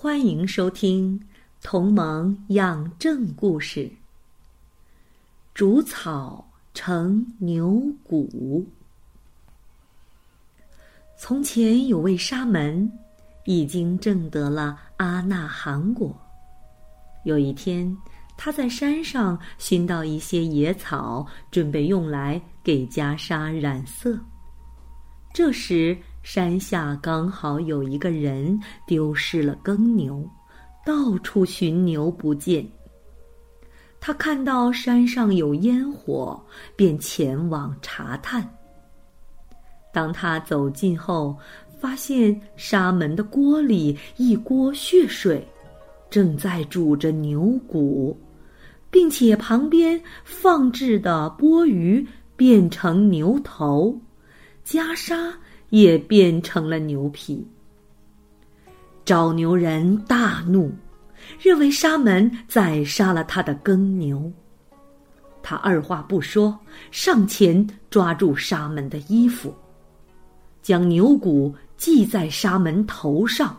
欢迎收听《同盟养正故事》。煮草成牛骨。从前有位沙门，已经证得了阿那含果。有一天，他在山上寻到一些野草，准备用来给袈裟染色。这时，山下刚好有一个人丢失了耕牛，到处寻牛不见。他看到山上有烟火，便前往查探。当他走近后，发现沙门的锅里一锅血水，正在煮着牛骨，并且旁边放置的钵盂变成牛头，袈裟。也变成了牛皮。找牛人大怒，认为沙门宰杀了他的耕牛。他二话不说，上前抓住沙门的衣服，将牛骨系在沙门头上，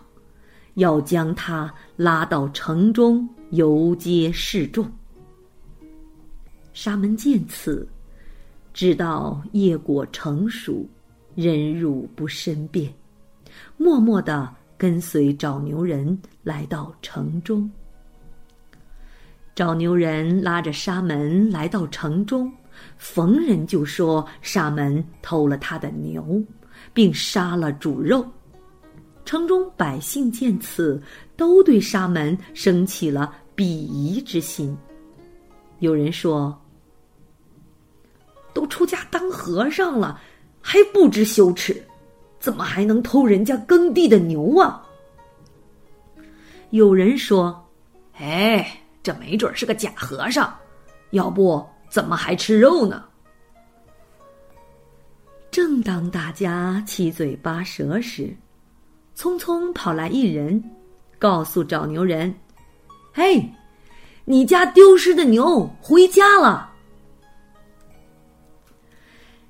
要将他拉到城中游街示众。沙门见此，知道业果成熟。忍辱不申辩，默默的跟随找牛人来到城中。找牛人拉着沙门来到城中，逢人就说沙门偷了他的牛，并杀了煮肉。城中百姓见此，都对沙门生起了鄙夷之心。有人说：“都出家当和尚了。”还不知羞耻，怎么还能偷人家耕地的牛啊？有人说：“哎，这没准是个假和尚，要不怎么还吃肉呢？”正当大家七嘴八舌时，匆匆跑来一人，告诉找牛人：“嘿，你家丢失的牛回家了。”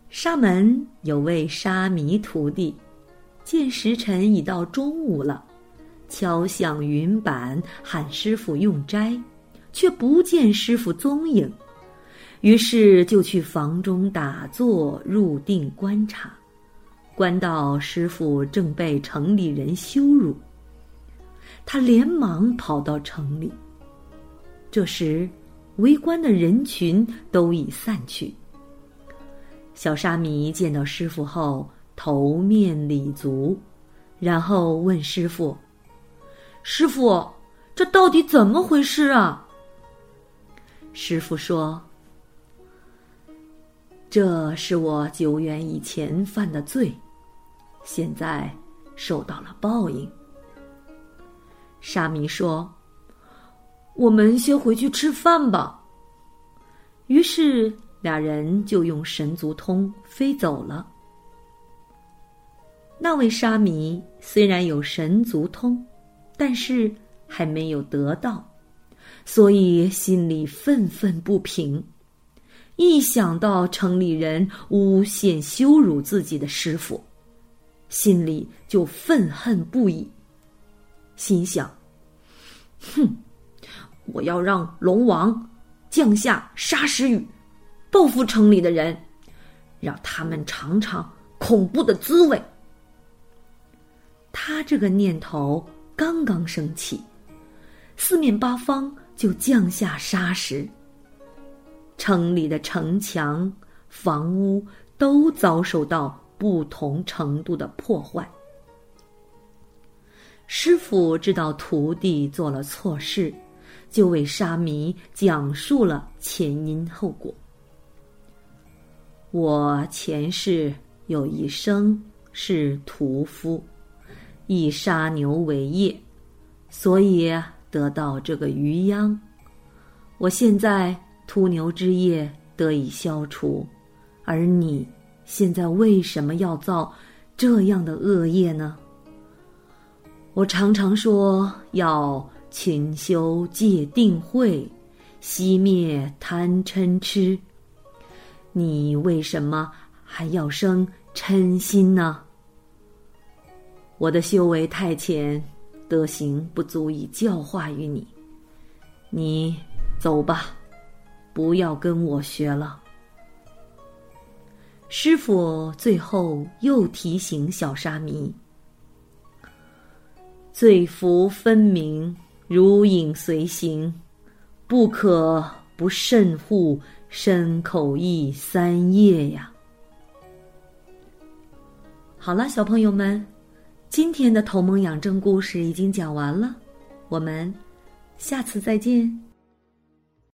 沙门有位沙弥徒弟，见时辰已到中午了，敲响云板喊师傅用斋，却不见师傅踪影，于是就去房中打坐入定观察，观到师傅正被城里人羞辱，他连忙跑到城里。这时，围观的人群都已散去。小沙弥见到师傅后，头面礼足，然后问师傅：“师傅，这到底怎么回事啊？”师傅说：“这是我久远以前犯的罪，现在受到了报应。”沙弥说：“我们先回去吃饭吧。”于是。俩人就用神足通飞走了。那位沙弥虽然有神足通，但是还没有得到，所以心里愤愤不平。一想到城里人诬陷羞辱自己的师傅，心里就愤恨不已。心想：“哼，我要让龙王降下沙石雨。”报复城里的人，让他们尝尝恐怖的滋味。他这个念头刚刚升起，四面八方就降下沙石，城里的城墙、房屋都遭受到不同程度的破坏。师傅知道徒弟做了错事，就为沙弥讲述了前因后果。我前世有一生是屠夫，以杀牛为业，所以得到这个余殃。我现在秃牛之业得以消除，而你现在为什么要造这样的恶业呢？我常常说要勤修戒定慧，熄灭贪嗔痴。你为什么还要生嗔心呢？我的修为太浅，德行不足以教化于你。你走吧，不要跟我学了。师傅最后又提醒小沙弥。罪福分明，如影随形，不可不慎护身口意三业呀。好了，小朋友们，今天的同盟养正故事已经讲完了，我们下次再见。